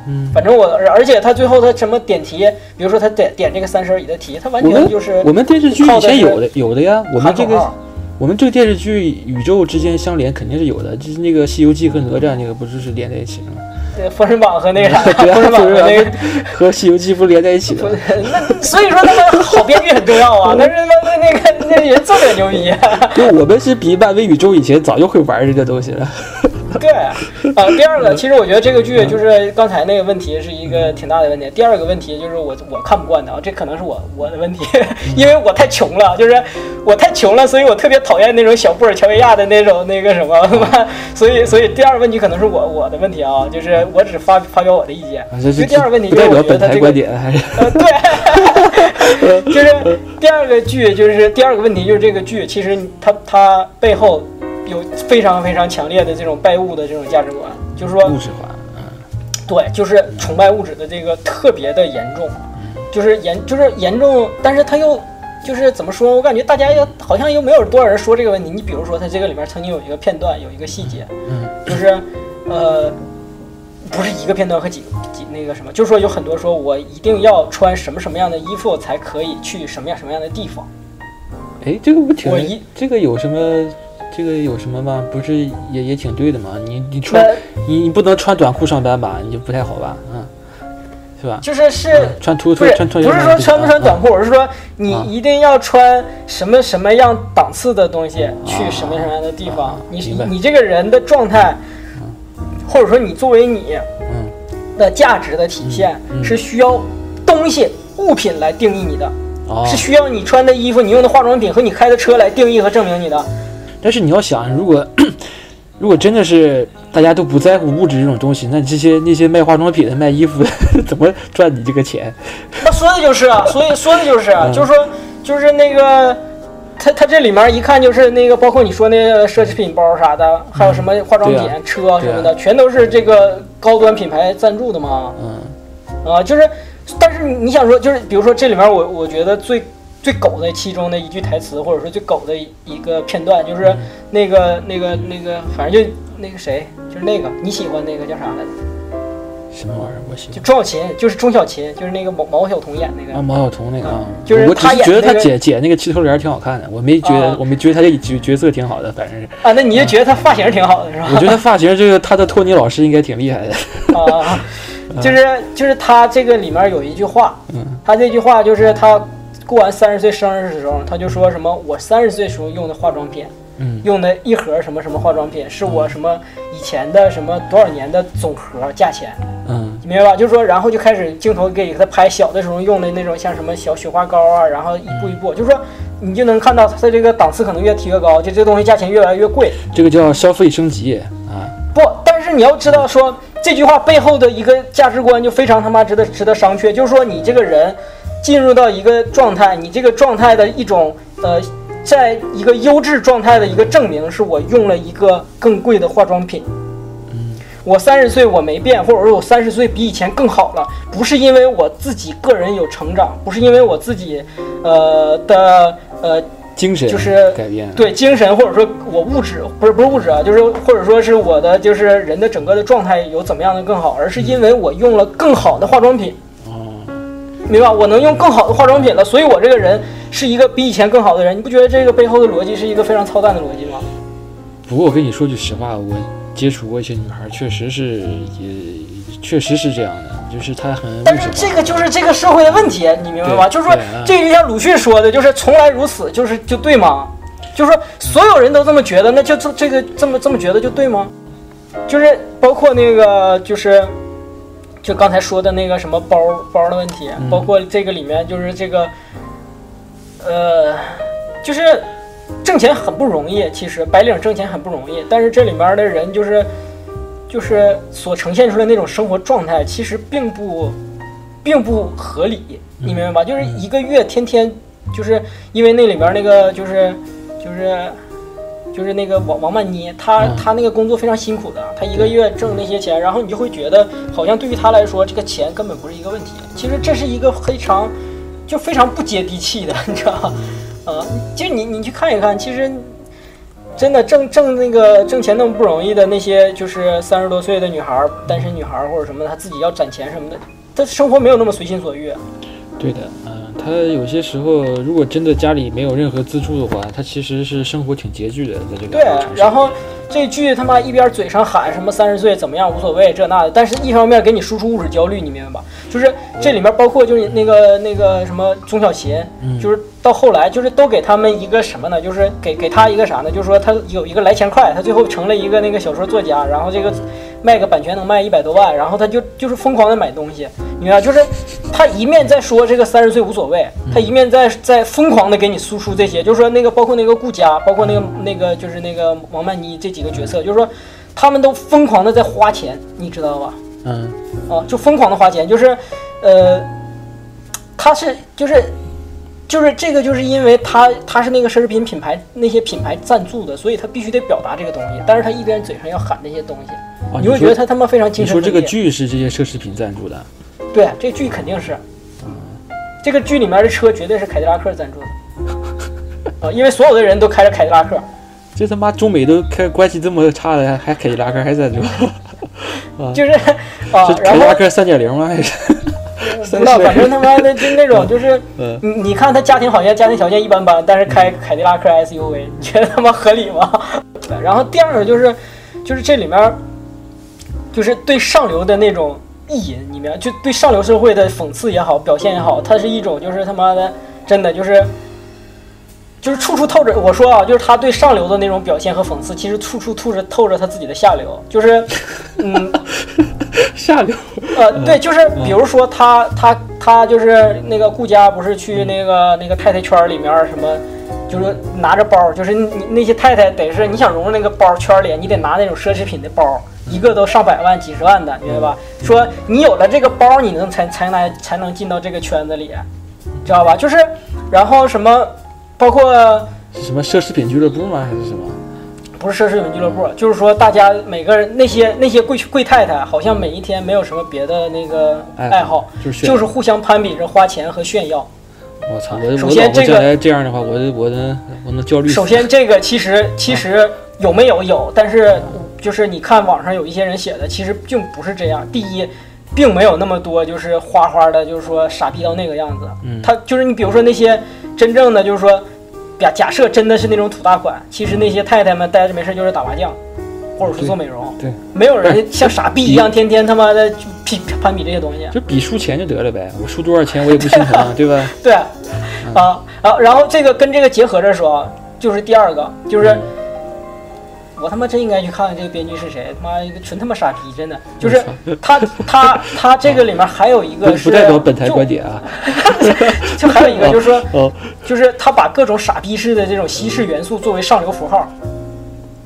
嗯反正我，而且他最后他什么点题，比如说他点点这个三十而已的题，他完全就是我们电视剧以前有的有的呀，我们这个我们这个电视剧宇宙之间相连肯定是有的，就是那个《西游记》和哪吒那个不就是连在一起的吗？对封神榜和那个啥，封神榜 [LAUGHS] 和那个。和《西游记》不连在一起的吗？那所以说他妈好编剧很重要啊！[LAUGHS] 但是他妈那个那人这么牛逼、[LAUGHS] 就我们是比漫威宇宙以前早就会玩这个东西了。[LAUGHS] 对，啊，第二个，其实我觉得这个剧就是刚才那个问题是一个挺大的问题。第二个问题就是我我看不惯的啊，这可能是我我的问题，因为我太穷了，就是我太穷了，所以我特别讨厌那种小布尔乔维亚的那种那个什么，[LAUGHS] 所以所以第二个问题可能是我我的问题啊，就是我只发发表我的意见。就第二个问题就是代表本台我觉得他这个观点，还是呃，对，[LAUGHS] 就是第二个剧，就是第二个问题，就是这个剧其实它它背后有非常非常强烈的这种拜物的这种价值观，就是说物质化。嗯，对，就是崇拜物质的这个特别的严重，就是严就是严重，但是他又就是怎么说？我感觉大家又好像又没有多少人说这个问题。你比如说，他这个里面曾经有一个片段，有一个细节，嗯，就是呃，不是一个片段和几几那个什么，就是说有很多说我一定要穿什么什么样的衣服才可以去什么样什么样的地方。哎，这个不挺我一这个有什么？这个有什么吗？不是也也挺对的吗？你你穿你你不能穿短裤上班吧？你就不太好吧？嗯，是吧？就是是不是穿穿不是说穿不穿短裤，我是说你啊一定要穿什么什么样档次的东西去什么什么样的地方啊。你你这个人的状态，或者说你作为你嗯的价值的体现是需要东西物品来定义你的，哦是需要你穿的衣服、你用的化妆品和你开的车来定义和证明你的。但是你要想，如果 [COUGHS] 如果真的是大家都不在乎物质这种东西，那这些那些卖化妆品的、卖衣服的 [LAUGHS] 怎么赚你这个钱？他说的就是啊，[LAUGHS] 所以说的就是啊，嗯就是说就是那个。他他这里面一看就是那个，包括你说那个奢侈品包啥的，还有什么化妆品、车什么的，对全都是这个高端品牌赞助的嘛。嗯啊，就是，但是你想说，就是比如说这里面我我觉得最最狗的其中的一句台词，或者说最狗的一一个片段，就是那个那个那个，反正就那个谁，就是那个你喜欢那个叫啥来着？什么玩意儿？我喜就欢。钟小琴，就是钟小琴，就是那个毛毛晓彤演那个。啊，毛晓彤那个啊，就是我只她是觉得她演那个剪剪那个齐头帘儿挺好看的，我没觉得，啊我没觉得他这角角色挺好的，反正是，啊，那你就觉得他发型挺好的是吧？我觉得她发型这个他的托尼老师应该挺厉害的。啊，[LAUGHS] 就是就是他这个里面有一句话，嗯他这句话就是他过完三十岁生日的时候，他就说什么我三十岁时候用的化妆品，嗯用的一盒什么什么化妆品是我什么以前的什么多少年的总和价钱，嗯你明白吧？就是说，然后就开始镜头给他拍小的时候用的那种像什么小雪花膏啊，然后一步一步，就是说你就能看到他的这个档次可能越提越高，就这东西价钱越来越贵。这个叫消费升级啊。不，但是你要知道说这句话背后的一个价值观就非常他妈值得值得商榷，就是说你这个人进入到一个状态，你这个状态的一种呃，在一个优质状态的一个证明，是我用了一个更贵的化妆品。我三十岁我没变，或者说我三十岁比以前更好了，不是因为我自己个人有成长，不是因为我自己，呃的呃精神就是改变，对精神或者说我物质不是不是物质啊，就是或者说是我的就是人的整个的状态有怎么样的更好，而是因为我用了更好的化妆品，哦，明白？我能用更好的化妆品了，所以我这个人是一个比以前更好的人。你不觉得这个背后的逻辑是一个非常操蛋的逻辑吗？不过我跟你说句实话，我接触过一些女孩，确实是也确实是这样的，就是她很但是这个就是这个社会的问题，你明白吗？就是说啊，这就像鲁迅说的，就是从来如此，就是就对吗？就是说所有人都这么觉得，那就这这个这么这么觉得就对吗？就是包括那个就是。就刚才说的那个什么包包的问题，嗯包括这个里面就是这个，呃，就是挣钱很不容易，其实白领挣钱很不容易，但是这里面的人就是就是所呈现出来那种生活状态，其实并不并不合理，你明白吧？就是一个月天天就是因为那里面那个就是就是就是那个王王曼妮，她嗯她那个工作非常辛苦的，她一个月挣那些钱，然后你就会觉得好像对于她来说，这个钱根本不是一个问题。其实这是一个非常就非常不接地气的，你知道吗？啊，就你你去看一看，其实真的挣挣那个挣钱那么不容易的那些，就是三十多岁的女孩儿、单身女孩儿或者什么的，她自己要攒钱什么的，她生活没有那么随心所欲。对的，嗯、她有些时候如果真的家里没有任何资助的话，他其实是生活挺拮据的，在这个对然后这剧他妈一边嘴上喊什么三十岁怎么样无所谓这那的，但是一方面给你输出物质焦虑，你明白吧？就是这里面包括就是那个那个什么钟小琴，嗯就是到后来就是都给他们一个什么呢？就是给给他一个啥呢？就是说他有一个来钱快，他最后成了一个那个小说作家，然后这个卖个版权能卖一百多万，然后他就就是疯狂的买东西，你明白吧？就是他一面在说这个三十岁无所谓，他一面在在疯狂的给你输出这些，就是说那个包括那个顾佳，包括那个那个就是那个王曼妮这几个角色，就是说他们都疯狂的在花钱，你知道吧？嗯，啊，就疯狂的花钱，就是，呃，他是就是就是这个，就是因为他他是那个奢侈品品牌那些品牌赞助的，所以他必须得表达这个东西，但是他一边嘴上要喊这些东西，哦你会觉得他他妈非常精你说这个。剧是这些奢侈品赞助的，对，这剧肯定是，嗯这个剧里面的车绝对是凯迪拉克赞助的，啊，因为所有的人都开着凯迪拉克，这他妈中美都开关系这么差的，还还凯迪拉克还赞助，[LAUGHS] 就是啊是，凯迪拉克三点零吗？还是？不知道，反正他妈的就那种就是。嗯，你你看他家庭好像家庭条件一般般，但是开凯迪拉克 SUV，你觉得他妈合理吗？[LAUGHS] 然后第二个就是，就是这里面，就是对上流的那种意淫，你明白？就对上流社会的讽刺也好，表现也好，它是一种就是他妈的真的就是。就是处处透着，我说啊，就是他对上流的那种表现和讽刺，其实处处透着透着他自己的下流。就是，嗯，[LAUGHS] 下流。呃，对，就是比如说他他他就是那个顾家不是去那个那个太太圈里面什么，就是拿着包，就是你那些太太得是你想融入那个包圈里，你得拿那种奢侈品的包，一个都上百万、几十万的，明白吧？说你有了这个包，你能才才能才能进到这个圈子里，知道吧？就是，然后什么，包括。是什么奢侈品俱乐部吗？还是什么？不是奢侈品俱乐部，就是说大家每个人那些那些贵贵太太，好像每一天没有什么别的那个爱好，就是就是互相攀比着花钱和炫耀。我操！我首先这个这样的话，我我能我能焦虑。首先这个其实其实有没有有，但是就是你看网上有一些人写的，其实并不是这样。第一，并没有那么多就是花花的，就是说傻逼到那个样子。嗯，他就是你比如说那些真正的就是说。假假设真的是那种土大款，其实那些太太们待着没事就是打麻将，或者是做美容。对，没有人像傻逼一样天天他妈的比攀比这些东西。就比输钱就得了呗，我输多少钱我也不心疼，[LAUGHS] 对吧？对，啊啊，然后这个跟这个结合着说，就是第二个，就是我他妈真应该去看看这个编剧是谁，他妈一个纯他妈傻逼，真的就是他他 [LAUGHS] 他这个里面还有一个是不代表本台观点啊，[LAUGHS] 就还有一个 [LAUGHS] 就是说，就是他把各种傻逼式的这种西式元素作为上流符号。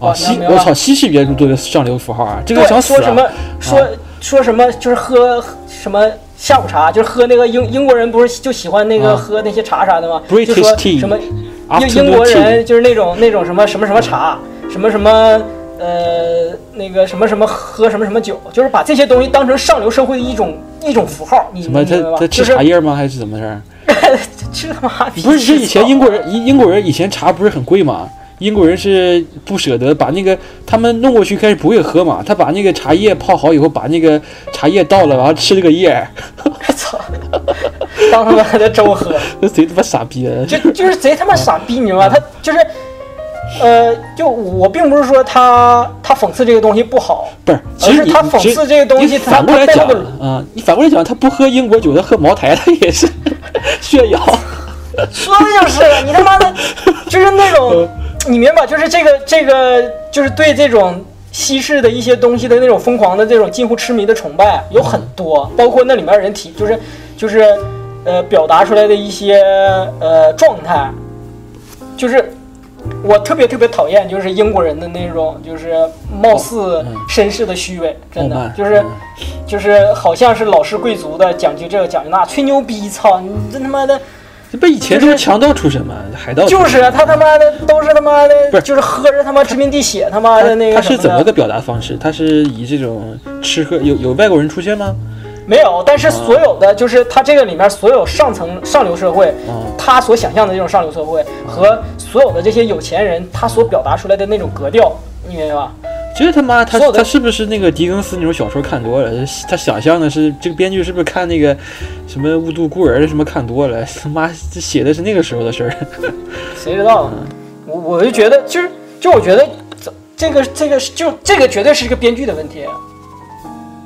哦，西我操，西式元素作为上流符号啊，这个想死说什么说说什么就是喝什么下午茶，就是喝那个英英国人不是就喜欢那个喝那些茶啥的吗？就说什么英英国人就是那种那种什么什么什么茶。什么什么呃，那个什么什么喝什么什么酒，就是把这些东西当成上流社会的一种一种符号，你什么他他吃茶叶吗？还是怎么回事？[LAUGHS] 吃他妈不是，是以前英国人英英国人以前茶不是很贵吗？英国人是不舍得把那个他们弄过去，开始不会喝嘛，他把那个茶叶泡好以后，把那个茶叶倒了，然后吃这个叶。我 [LAUGHS] 操！当他妈的粥喝，那 [LAUGHS] 贼他妈傻逼啊！就就是贼他妈傻逼，你知道吗？他就是。呃，就我并不是说他他讽刺这个东西不好，不是，其实他讽刺这个东西，反过来讲啊，你反过来讲，他不喝英国酒，他喝茅台，他也是 [LAUGHS] 炫耀。[LAUGHS] 说的就是你他妈的，就是那种你明白，就是这个这个就是对这种西式的一些东西的那种疯狂的这种近乎痴迷的崇拜有很多，包括那里面人体就是就是呃表达出来的一些呃状态，就是。我特别特别讨厌，就是英国人的那种，就是貌似绅士的虚伪，真的就是，就是好像是老式贵族的讲究这个讲究那，吹牛逼，操你这他妈的，这不以前都是强盗出身吗？海盗就是啊他他妈的都是他妈的，不是就是喝着他妈殖民地血他妈的那个。他是怎么个表达方式？他是以这种吃喝有有外国人出现吗？没有，但是所有的就是他这个里面所有上层上流社会，他所想象的这种上流社会和所有的这些有钱人，他所表达出来的那种格调，你明白吧？其实他妈他他是不是那个狄更斯那种小说看多了？他想象的是这个编剧是不是看那个什么《雾都孤儿》什么看多了？他妈这写的是那个时候的事儿，[LAUGHS] 谁知道呢？我我就觉得就是就我觉得这个这个就这个绝对是一个编剧的问题。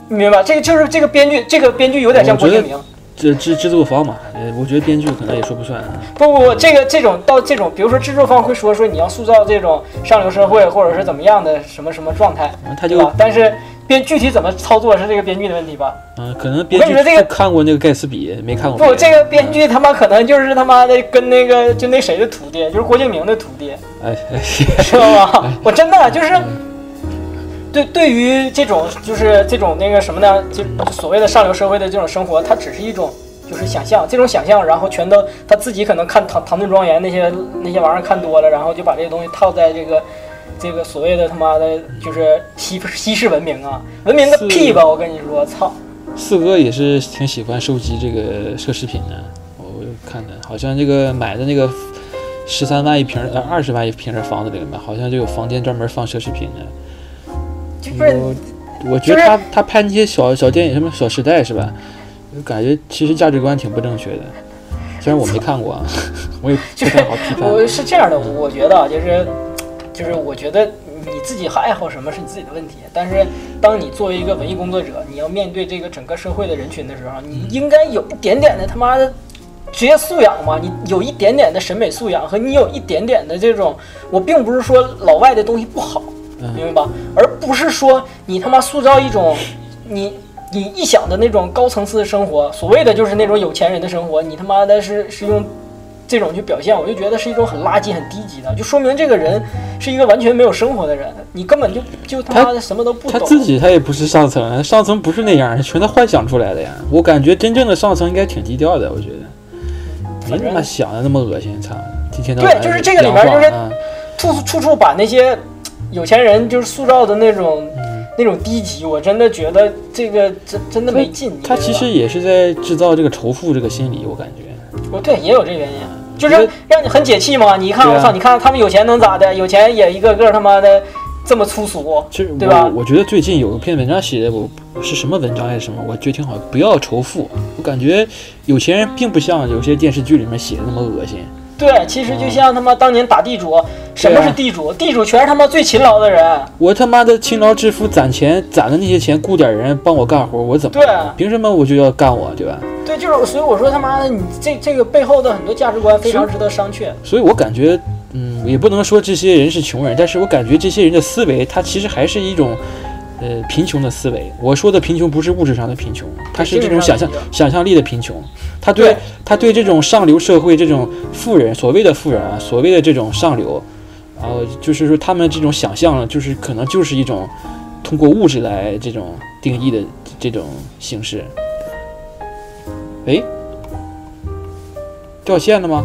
你明白吧这个就是这个编剧，这个编剧有点像郭敬明，这制制作方嘛，呃，我觉得编剧可能也说不算。不不不，这个这种到这种，比如说制作方会说说你要塑造这种上流社会或者是怎么样的什么什么状态，他就，但是编具体怎么操作是这个编剧的问题吧？嗯，可能编剧这个看过那个盖茨比，没看过。不，这个编剧他妈可能就是他妈的跟那个就那谁的徒弟，就是郭敬明的徒弟，哎，[LAUGHS] 知道吧？我真的就是。对，对于这种就是这种那个什么呢？就所谓的上流社会的这种生活，它只是一种就是想象，这种想象，然后全都他自己可能看《唐唐顿庄园》那些那些玩意儿看多了，然后就把这些东西套在这个这个所谓的他妈的，就是西西式文明啊，文明个屁吧！我跟你说，操！四哥也是挺喜欢收集这个奢侈品的，我看的，好像这个买的那个十三万一平呃二十万一平的房子里面，好像就有房间专门放奢侈品的。我我觉得他他拍那些小小电影，什么《小时代》是吧？我感觉其实价值观挺不正确的。虽然我没看过，啊，[LAUGHS] 我也不太好批判。我是这样的，我觉得就是就是我觉得你自己爱好什么是你自己的问题，但是当你作为一个文艺工作者，你要面对这个整个社会的人群的时候，你应该有一点点的他妈的职业素养嘛，你有一点点的审美素养和你有一点点的这种，我并不是说老外的东西不好，明白吧？而不是说你他妈塑造一种你。你臆想的那种高层次的生活，所谓的就是那种有钱人的生活，你他妈的是是用这种去表现，我就觉得是一种很垃圾、很低级的，就说明这个人是一个完全没有生活的人，你根本就就他妈的什么都不懂。他自己他也不是上层，上层不是那样，全他幻想出来的呀。我感觉真正的上层应该挺低调的，我觉得没他妈想的那么恶心，操！一天到晚对，就是这个里面就是处处处处把那些有钱人就是塑造的那种。那种低级，我真的觉得这个真真的没劲。他其实也是在制造这个仇富这个心理，我感觉。哦，对，也有这原因，就是让你很解气嘛。你一看，我操，你看他们有钱能咋的？有钱也一个个他妈的这么粗俗，其实对吧我我觉得最近有一篇文章写的，我是什么文章还是什么，我觉得挺好。不要仇富，我感觉有钱人并不像有些电视剧里面写的那么恶心。对，其实就像他妈当年打地主，什么是地主？地主全是他妈最勤劳的人。我他妈的勤劳致富，攒钱攒的那些钱，雇点人帮我干活，我怎么对凭什么我就要干我，对吧？对，就是所以我说他妈的，你这这个背后的很多价值观非常值得商榷。所以我感觉，嗯，也不能说这些人是穷人，但是我感觉这些人的思维，他其实还是一种，呃，贫穷的思维。我说的贫穷不是物质上的贫穷，它是这种想象想象力的贫穷。他对对他对这种上流社会这种富人，所谓的富人啊，所谓的这种上流，然后就是说他们这种想象，就是可能就是一种通过物质来这种定义的这种形式。哎，掉线了吗？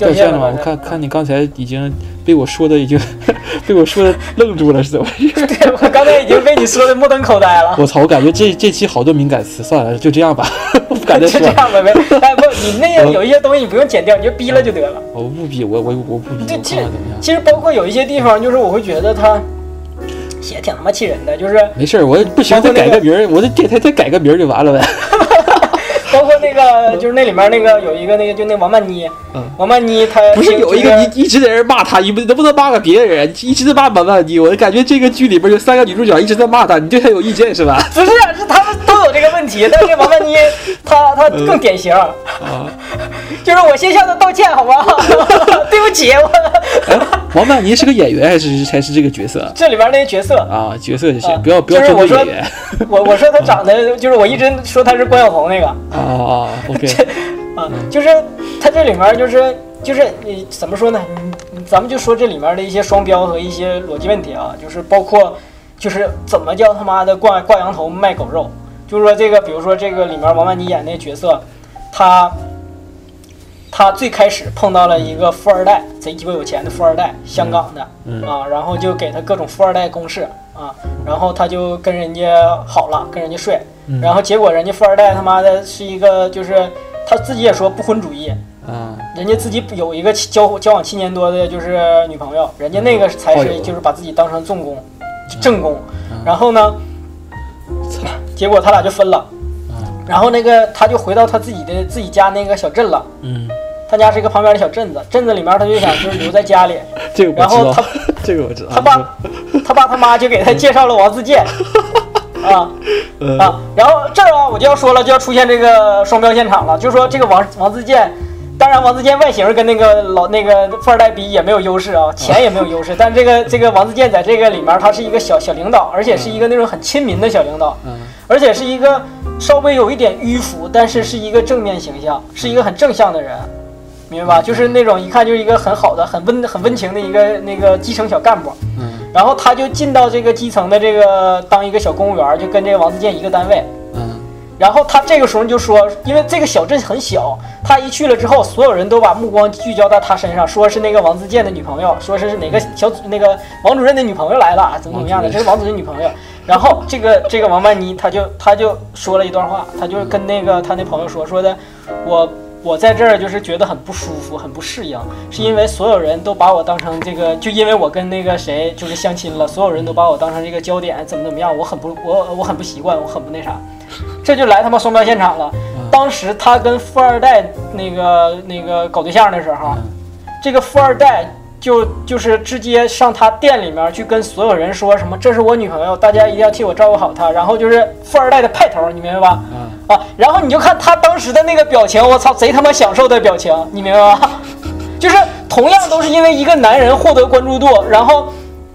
掉线了吗？我看看你刚才已经被我说的已经 [LAUGHS] 被我说的愣住了，是怎么回事？[LAUGHS] 对我刚才已经被你说的目瞪口呆了。我操！我感觉这这期好多敏感词，算了，就这样吧，[LAUGHS] 我不敢再就。这样吧，没，哎不，你那个有一些东西你不用剪掉，你就逼了就得了。我不逼，我我我不比，我对其实包括有一些地方，就是我会觉得他写的挺他妈气人的，就是没事儿，我不行再改个名儿，我这电台再改个名儿就完了呗。包括那个就是那里面那个有一个那个就那王曼妮，嗯王曼妮她不是有一个就是你一直在那骂她，你不能不能骂个别人，一直在骂王曼妮。我感觉这个剧里边有三个女主角一直在骂她，你对她有意见是吧？不是是他们都有这个问题，但是王曼妮她她更典型，啊，就是我先向她道歉好不好？[LAUGHS] 对不起，王曼妮是个演员还是还是这个角色这里边那些角色，啊？角色就行，啊不要不要针就是我说对演员。我我说她长得就是我一直说她是关晓彤那个。啊啊，OK，啊，就是她这里面就是就是你怎么说呢？咱们就说这里面的一些双标和一些逻辑问题啊，就是包括就是怎么叫他妈的挂挂羊头卖狗肉，就是说这个，比如说这个里面王曼妮演那个角色，她她最开始碰到了一个富二代，贼鸡巴有钱的富二代，香港的、嗯啊，然后就给他各种富二代公式啊，然后他就跟人家好了，跟人家睡，嗯然后结果人家富二代他妈的是一个就是他自己也说不婚主义，嗯，人家自己有一个交交往七年多的就是女朋友，人家那个才是就是把自己当成重工，正宫，然后呢，结果他俩就分了，然后那个他就回到他自己的自己家那个小镇了，嗯，他家是一个旁边的小镇子，镇子里面他就想就是留在家里，[LAUGHS] 这个我知道。然后他，[LAUGHS] 这个我知道。他爸他爸他妈就给他介绍了王自健，啊。呃啊，然后这儿啊我就要说了，就要出现这个双标现场了，就说这个王王自健。当然，王自健外形跟那个老那个富二代比也没有优势啊，钱也没有优势。但这个 [LAUGHS] 这个王自健在这个里面，他是一个小小领导，而且是一个那种很亲民的小领导，嗯而且是一个稍微有一点迂腐，但是是一个正面形象，是一个很正向的人，明白吧？就是那种一看就是一个很好的、很温很温情的一个那个基层小干部。嗯然后他就进到这个基层的这个当一个小公务员，就跟这个王自健一个单位。然后他这个时候就说，因为这个小镇很小，他一去了之后，所有人都把目光聚焦到他身上，说是那个王自健的女朋友，说是是哪个小那个王主任的女朋友来了，怎么怎么样的，这是王主任女朋友。然后这个这个王曼妮，他就他就说了一段话，他就跟那个他那朋友说说的，我我在这儿就是觉得很不舒服，很不适应，是因为所有人都把我当成这个，就因为我跟那个谁就是相亲了，所有人都把我当成这个焦点，怎么怎么样，我很不我我很不习惯，我很不那啥。这就来他妈双标现场了。当时他跟富二代那个那个搞对象的时候，这个富二代就就是直接上他店里面去跟所有人说什么这是我女朋友，大家一定要替我照顾好她，然后就是富二代的派头，你明白吧？啊，然后你就看他当时的那个表情，我操，贼他妈享受的表情，你明白吧？[LAUGHS] 就是同样都是因为一个男人获得关注度，然后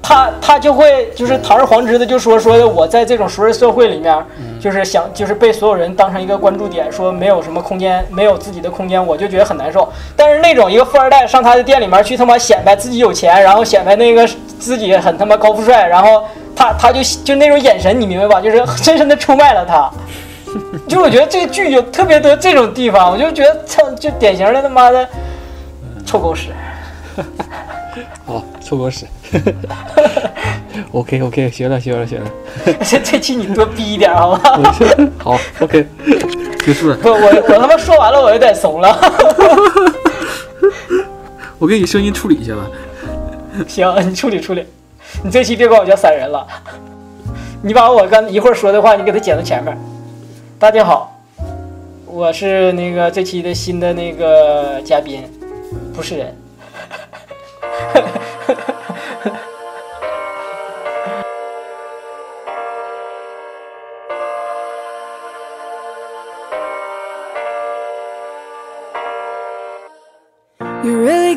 他他就会就是堂而皇之的就说说我在这种熟人社会里面，就是想就是被所有人当成一个关注点，说没有什么空间，没有自己的空间，我就觉得很难受。但是那种一个富二代上他的店里面去他妈显摆自己有钱，然后显摆那个自己很他妈高富帅，然后他他就就那种眼神，你明白吧？就是深深的出卖了他。就我觉得这个剧有特别多这种地方，我就觉得操，就典型的他妈的臭狗屎。好，[LAUGHS] 臭狗屎。[LAUGHS] OK OK，学了学了学了。[LAUGHS] 这 [LAUGHS] 这期你多逼一点好吗？好 OK，结束了。不，我我他妈说完了，我有点怂了。我给你声音处理一下吧。行，你处理处理。你这期别管我叫散人了，你把我刚一会儿说的话，你给他剪到前面。大家好，我是那个这期的新的那个嘉宾，不是人。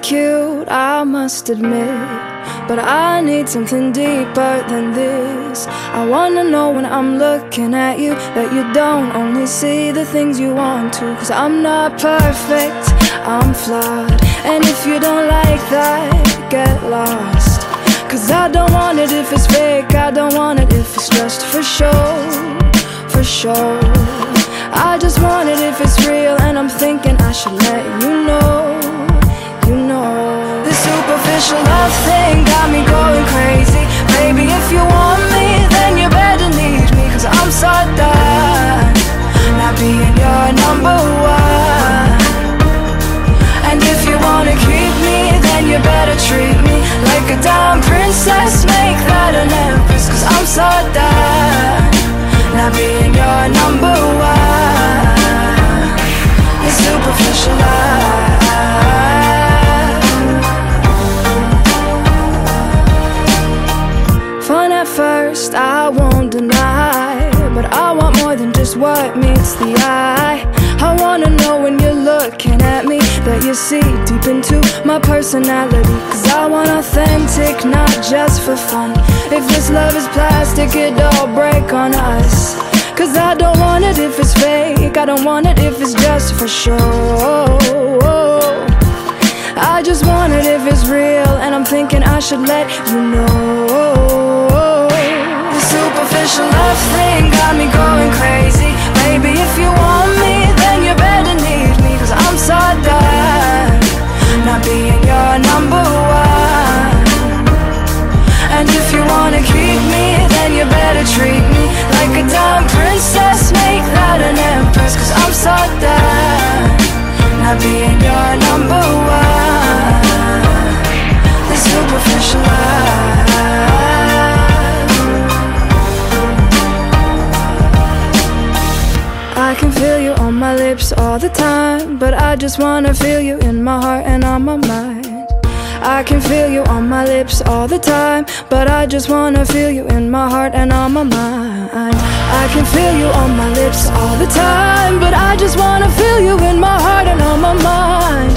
Cute, I must admit. But I need something deeper than this. I wanna know when I'm looking at you that you don't only see the things you want to. Cause I'm not perfect, I'm flawed. And if you don't like that, get lost. Cause I don't want it if it's fake, I don't want it if it's just for show, for show. I just want it if it's real, and I'm thinking I should let you know superficial love thing got me going crazy. Baby, if you want me, then you better need me Cause I'm so done Not being your number one. And if you wanna keep me, then you better treat me Like a damn princess, make that an empress Cause I'm so done Not being your number one. This superficial love see deep into my personality. Cause I want authentic, not just for fun. If this love is plastic, it all break on us. Cause I don't want it if it's fake, I don't want it if it's just for show. I just want it if it's real, and I'm thinking I should let you know. The superficial love thing got me going crazy. Baby, if you want me, then you better need me, cause I'm so done just wanna feel you in my heart and on my mind. I can feel you on my lips all the time, but I just wanna feel you in my heart and on my mind. I can feel you on my lips all the time, but I just wanna feel you in my heart and on my mind.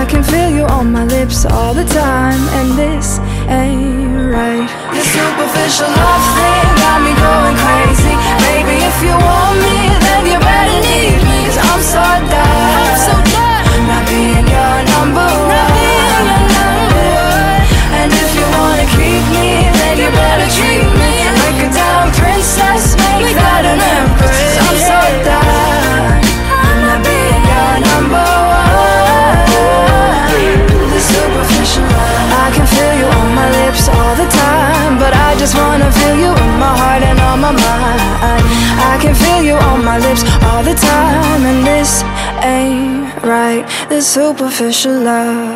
I can feel you on my lips all the time, and this ain't right. This superficial love thing got me going crazy. Baby, if you want me, then you better need me. Cause I'm so on my lips all the time, and this ain't right. This superficial love.